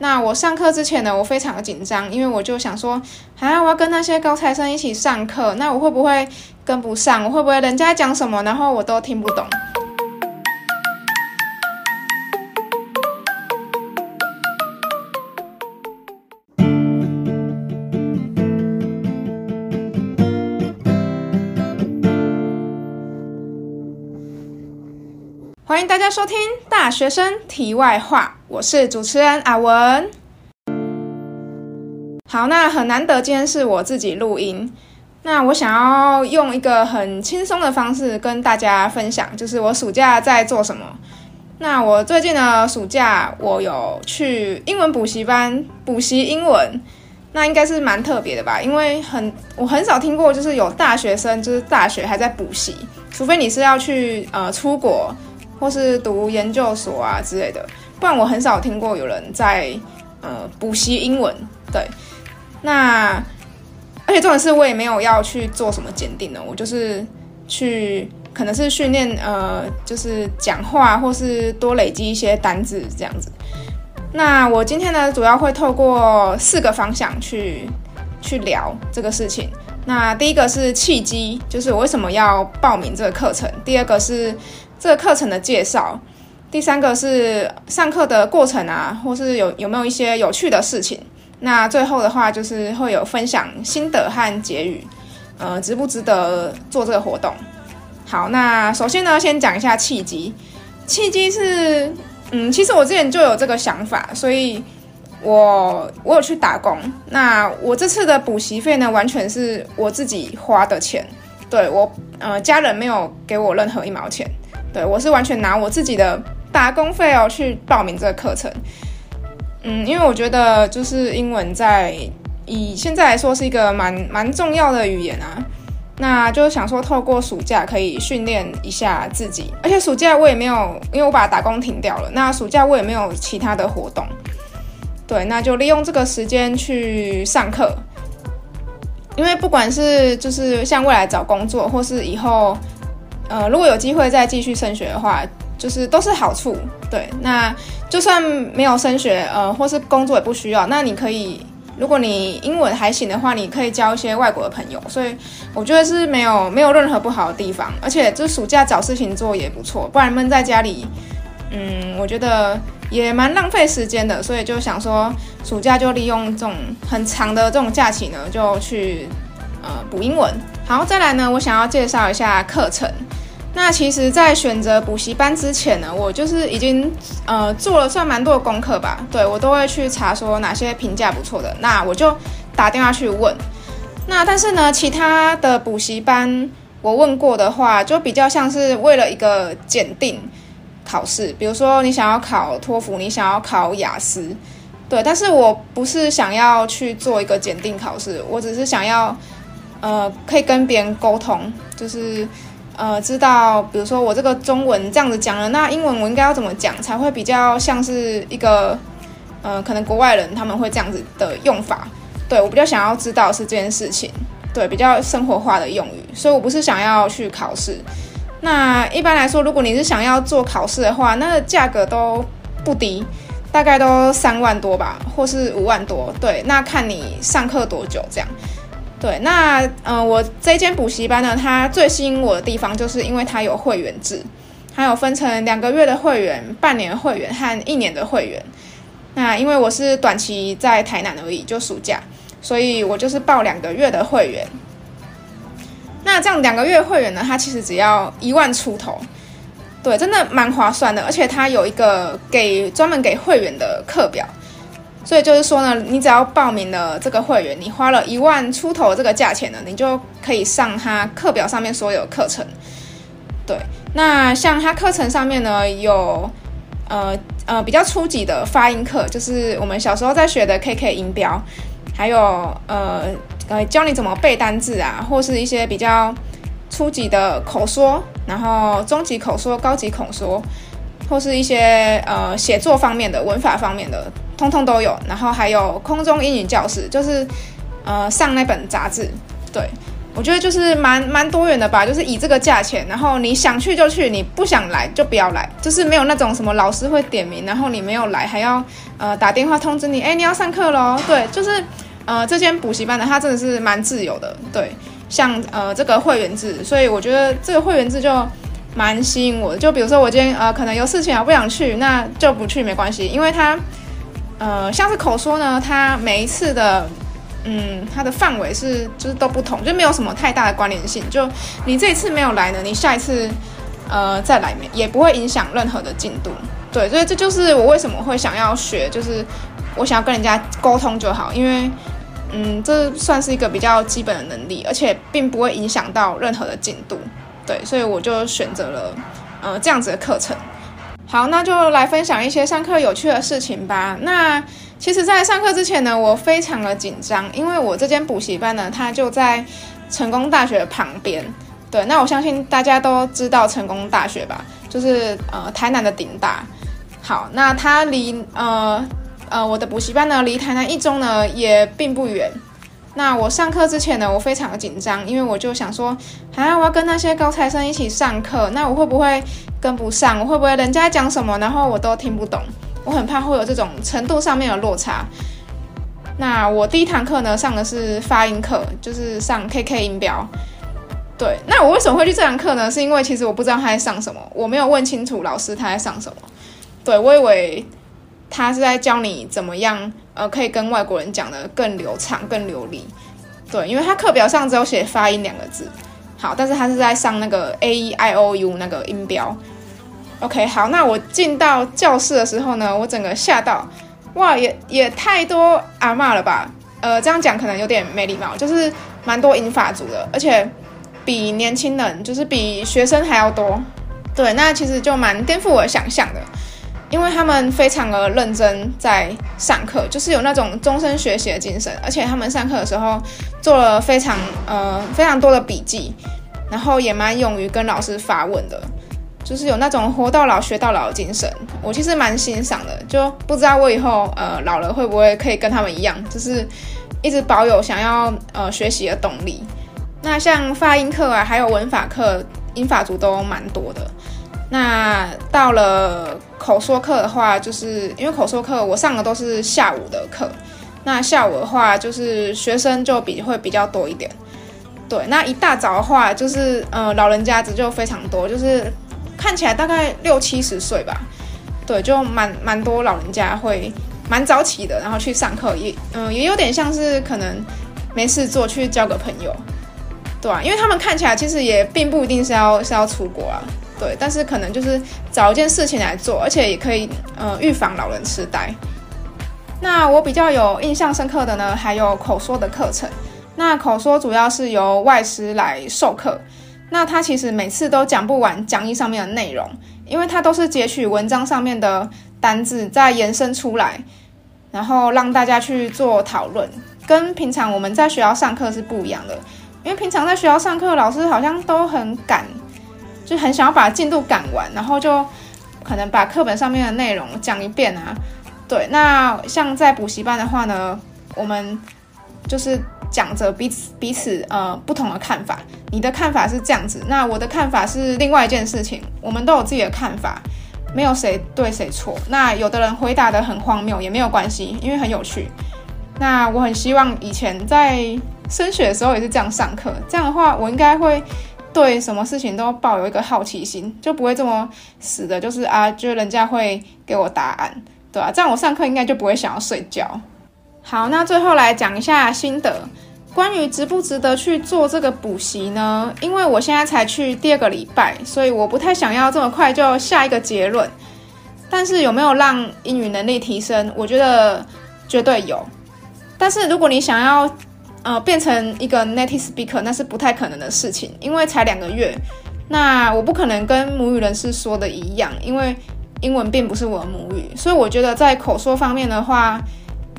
那我上课之前呢，我非常的紧张，因为我就想说，啊，我要跟那些高材生一起上课，那我会不会跟不上？我会不会人家讲什么，然后我都听不懂？欢迎大家收听《大学生题外话》，我是主持人阿文。好，那很难得今天是我自己录音，那我想要用一个很轻松的方式跟大家分享，就是我暑假在做什么。那我最近的暑假，我有去英文补习班补习英文，那应该是蛮特别的吧？因为很我很少听过，就是有大学生就是大学还在补习，除非你是要去呃出国。或是读研究所啊之类的，不然我很少听过有人在呃补习英文。对，那而且重点是我也没有要去做什么？检定的，我就是去可能是训练呃就是讲话或是多累积一些单字这样子。那我今天呢主要会透过四个方向去去聊这个事情。那第一个是契机，就是我为什么？要报名这个课程。第二个是。这个课程的介绍，第三个是上课的过程啊，或是有有没有一些有趣的事情。那最后的话就是会有分享心得和结语，呃，值不值得做这个活动？好，那首先呢，先讲一下契机。契机是，嗯，其实我之前就有这个想法，所以我我有去打工。那我这次的补习费呢，完全是我自己花的钱，对我，呃，家人没有给我任何一毛钱。对，我是完全拿我自己的打工费哦去报名这个课程。嗯，因为我觉得就是英文在以现在来说是一个蛮蛮重要的语言啊。那就是想说透过暑假可以训练一下自己，而且暑假我也没有，因为我把打工停掉了。那暑假我也没有其他的活动。对，那就利用这个时间去上课。因为不管是就是像未来找工作，或是以后。呃，如果有机会再继续升学的话，就是都是好处。对，那就算没有升学，呃，或是工作也不需要，那你可以，如果你英文还行的话，你可以交一些外国的朋友。所以我觉得是没有没有任何不好的地方，而且这暑假找事情做也不错，不然闷在家里，嗯，我觉得也蛮浪费时间的。所以就想说，暑假就利用这种很长的这种假期呢，就去呃补英文。好，再来呢，我想要介绍一下课程。那其实，在选择补习班之前呢，我就是已经呃做了算蛮多的功课吧。对我都会去查说哪些评价不错的，那我就打电话去问。那但是呢，其他的补习班我问过的话，就比较像是为了一个检定考试，比如说你想要考托福，你想要考雅思，对。但是我不是想要去做一个检定考试，我只是想要呃可以跟别人沟通，就是。呃，知道，比如说我这个中文这样子讲了，那英文我应该要怎么讲才会比较像是一个，呃，可能国外人他们会这样子的用法。对我比较想要知道是这件事情，对，比较生活化的用语。所以我不是想要去考试。那一般来说，如果你是想要做考试的话，那价格都不低，大概都三万多吧，或是五万多。对，那看你上课多久这样。对，那嗯，我这间补习班呢，它最吸引我的地方，就是因为它有会员制，它有分成两个月的会员、半年会员和一年的会员。那因为我是短期在台南而已，就暑假，所以我就是报两个月的会员。那这样两个月会员呢，它其实只要一万出头，对，真的蛮划算的，而且它有一个给专门给会员的课表。所以就是说呢，你只要报名了这个会员，你花了一万出头这个价钱呢，你就可以上他课表上面所有课程。对，那像他课程上面呢，有呃呃比较初级的发音课，就是我们小时候在学的 KK 音标，还有呃呃教你怎么背单字啊，或是一些比较初级的口说，然后中级口说、高级口说，或是一些呃写作方面的、文法方面的。通通都有，然后还有空中英语教室，就是呃上那本杂志。对我觉得就是蛮蛮多元的吧，就是以这个价钱，然后你想去就去，你不想来就不要来，就是没有那种什么老师会点名，然后你没有来还要呃打电话通知你，哎，你要上课喽。对，就是呃这间补习班的它真的是蛮自由的，对，像呃这个会员制，所以我觉得这个会员制就蛮吸引我的。就比如说我今天呃可能有事情啊不想去，那就不去没关系，因为它。呃，像是口说呢，它每一次的，嗯，它的范围是就是都不同，就没有什么太大的关联性。就你这一次没有来呢，你下一次，呃，再来也不会影响任何的进度。对，所以这就是我为什么会想要学，就是我想要跟人家沟通就好，因为，嗯，这算是一个比较基本的能力，而且并不会影响到任何的进度。对，所以我就选择了，呃，这样子的课程。好，那就来分享一些上课有趣的事情吧。那其实，在上课之前呢，我非常的紧张，因为我这间补习班呢，它就在成功大学旁边。对，那我相信大家都知道成功大学吧，就是呃台南的顶大。好，那它离呃呃我的补习班呢，离台南一中呢也并不远。那我上课之前呢，我非常的紧张，因为我就想说，啊，我要跟那些高材生一起上课，那我会不会？跟不上，我会不会人家讲什么，然后我都听不懂？我很怕会有这种程度上面的落差。那我第一堂课呢，上的是发音课，就是上 KK 音标。对，那我为什么会去这堂课呢？是因为其实我不知道他在上什么，我没有问清楚老师他在上什么。对我以为他是在教你怎么样，呃，可以跟外国人讲的更流畅、更流利。对，因为他课表上只有写发音两个字。好，但是他是在上那个 A E I O U 那个音标。OK，好，那我进到教室的时候呢，我整个吓到，哇，也也太多阿嬷了吧？呃，这样讲可能有点没礼貌，就是蛮多英法族的，而且比年轻人，就是比学生还要多。对，那其实就蛮颠覆我想象的。因为他们非常的认真在上课，就是有那种终身学习的精神，而且他们上课的时候做了非常呃非常多的笔记，然后也蛮勇于跟老师发问的，就是有那种活到老学到老的精神，我其实蛮欣赏的。就不知道我以后呃老了会不会可以跟他们一样，就是一直保有想要呃学习的动力。那像发音课啊，还有文法课，英法族都蛮多的。那到了口说课的话，就是因为口说课我上的都是下午的课，那下午的话就是学生就比会比较多一点。对，那一大早的话就是呃老人家子就非常多，就是看起来大概六七十岁吧。对，就蛮蛮多老人家会蛮早起的，然后去上课，也嗯也有点像是可能没事做去交个朋友，对啊，因为他们看起来其实也并不一定是要是要出国啊。对，但是可能就是找一件事情来做，而且也可以呃预防老人痴呆。那我比较有印象深刻的呢，还有口说的课程。那口说主要是由外师来授课，那他其实每次都讲不完讲义上面的内容，因为他都是截取文章上面的单字再延伸出来，然后让大家去做讨论，跟平常我们在学校上课是不一样的。因为平常在学校上课，老师好像都很赶。就很想要把进度赶完，然后就可能把课本上面的内容讲一遍啊。对，那像在补习班的话呢，我们就是讲着彼此彼此呃不同的看法。你的看法是这样子，那我的看法是另外一件事情。我们都有自己的看法，没有谁对谁错。那有的人回答的很荒谬也没有关系，因为很有趣。那我很希望以前在升学的时候也是这样上课，这样的话我应该会。对什么事情都抱有一个好奇心，就不会这么死的，就是啊，就人家会给我答案，对吧？这样我上课应该就不会想要睡觉。好，那最后来讲一下心得，关于值不值得去做这个补习呢？因为我现在才去第二个礼拜，所以我不太想要这么快就下一个结论。但是有没有让英语能力提升？我觉得绝对有。但是如果你想要，呃，变成一个 native speaker 那是不太可能的事情，因为才两个月，那我不可能跟母语人士说的一样，因为英文并不是我的母语，所以我觉得在口说方面的话，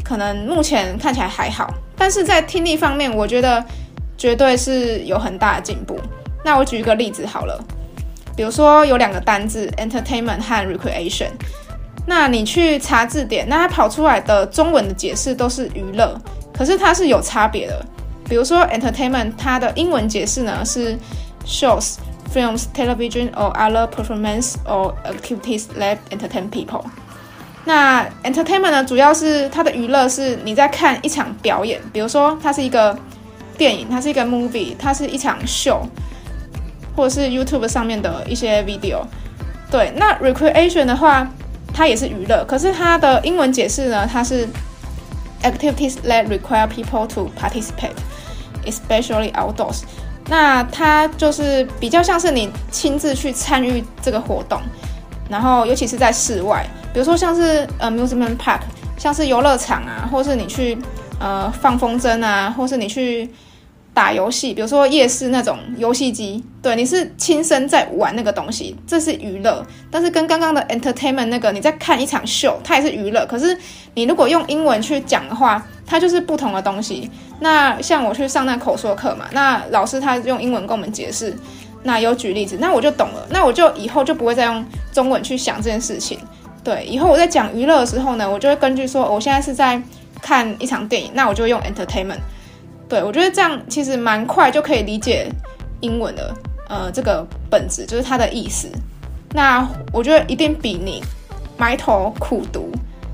可能目前看起来还好，但是在听力方面，我觉得绝对是有很大的进步。那我举一个例子好了，比如说有两个单字 entertainment 和 recreation，那你去查字典，那它跑出来的中文的解释都是娱乐。可是它是有差别的，比如说 entertainment，它的英文解释呢是 shows, films, television or other performance or activities that entertain people。那 entertainment 呢，主要是它的娱乐是你在看一场表演，比如说它是一个电影，它是一个 movie，它是一场秀，或者是 YouTube 上面的一些 video。对，那 recreation 的话，它也是娱乐，可是它的英文解释呢，它是 activities that require people to participate, especially outdoors。那它就是比较像是你亲自去参与这个活动，然后尤其是在室外，比如说像是 amusement park，像是游乐场啊，或是你去呃放风筝啊，或是你去。打游戏，比如说夜市那种游戏机，对，你是亲身在玩那个东西，这是娱乐。但是跟刚刚的 entertainment 那个，你在看一场秀，它也是娱乐。可是你如果用英文去讲的话，它就是不同的东西。那像我去上那口说课嘛，那老师他用英文跟我们解释，那有举例子，那我就懂了。那我就以后就不会再用中文去想这件事情。对，以后我在讲娱乐的时候呢，我就会根据说我现在是在看一场电影，那我就用 entertainment。对，我觉得这样其实蛮快就可以理解英文的，呃，这个本质就是它的意思。那我觉得一定比你埋头苦读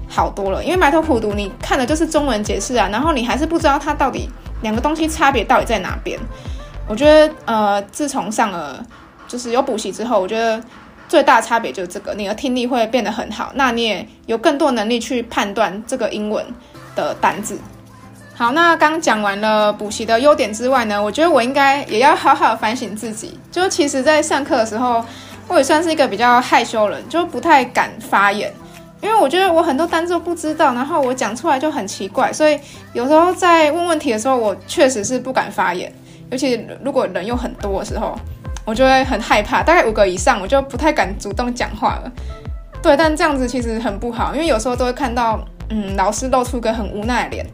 好多了，因为埋头苦读你看的就是中文解释啊，然后你还是不知道它到底两个东西差别到底在哪边。我觉得，呃，自从上了就是有补习之后，我觉得最大差别就是这个，你的听力会变得很好，那你也有更多能力去判断这个英文的单字。好，那刚讲完了补习的优点之外呢，我觉得我应该也要好好反省自己。就其实，在上课的时候，我也算是一个比较害羞人，就不太敢发言，因为我觉得我很多单词不知道，然后我讲出来就很奇怪，所以有时候在问问题的时候，我确实是不敢发言。尤其如果人又很多的时候，我就会很害怕。大概五个以上，我就不太敢主动讲话了。对，但这样子其实很不好，因为有时候都会看到，嗯，老师露出个很无奈的脸。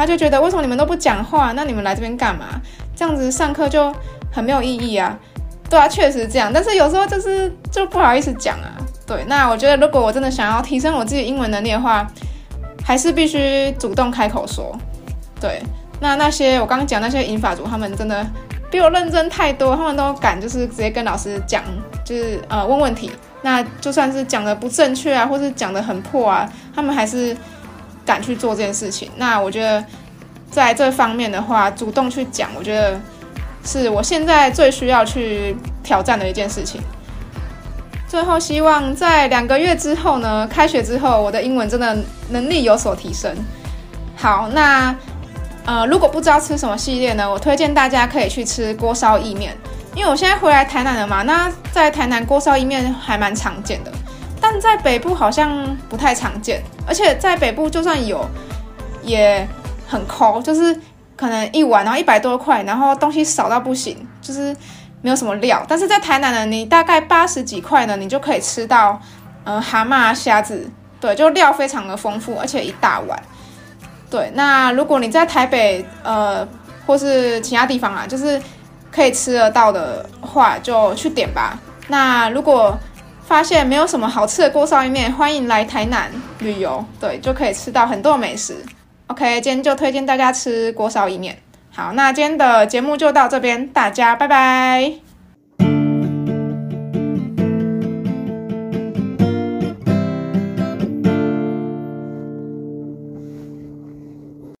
他就觉得为什么你们都不讲话？那你们来这边干嘛？这样子上课就很没有意义啊！对啊，确实这样。但是有时候就是就不好意思讲啊。对，那我觉得如果我真的想要提升我自己英文能力的话，还是必须主动开口说。对，那那些我刚刚讲那些英法族，他们真的比我认真太多，他们都敢就是直接跟老师讲，就是呃问问题。那就算是讲的不正确啊，或是讲的很破啊，他们还是。敢去做这件事情，那我觉得在这方面的话，主动去讲，我觉得是我现在最需要去挑战的一件事情。最后，希望在两个月之后呢，开学之后，我的英文真的能力有所提升。好，那呃，如果不知道吃什么系列呢，我推荐大家可以去吃锅烧意面，因为我现在回来台南了嘛，那在台南锅烧意面还蛮常见的。但在北部好像不太常见，而且在北部就算有，也很抠，就是可能一碗然后一百多块，然后东西少到不行，就是没有什么料。但是在台南呢，你大概八十几块呢，你就可以吃到，呃，蛤蟆、虾子，对，就料非常的丰富，而且一大碗。对，那如果你在台北，呃，或是其他地方啊，就是可以吃得到的话，就去点吧。那如果发现没有什么好吃的锅烧意面，欢迎来台南旅游，对，就可以吃到很多美食。OK，今天就推荐大家吃锅烧意面。好，那今天的节目就到这边，大家拜拜。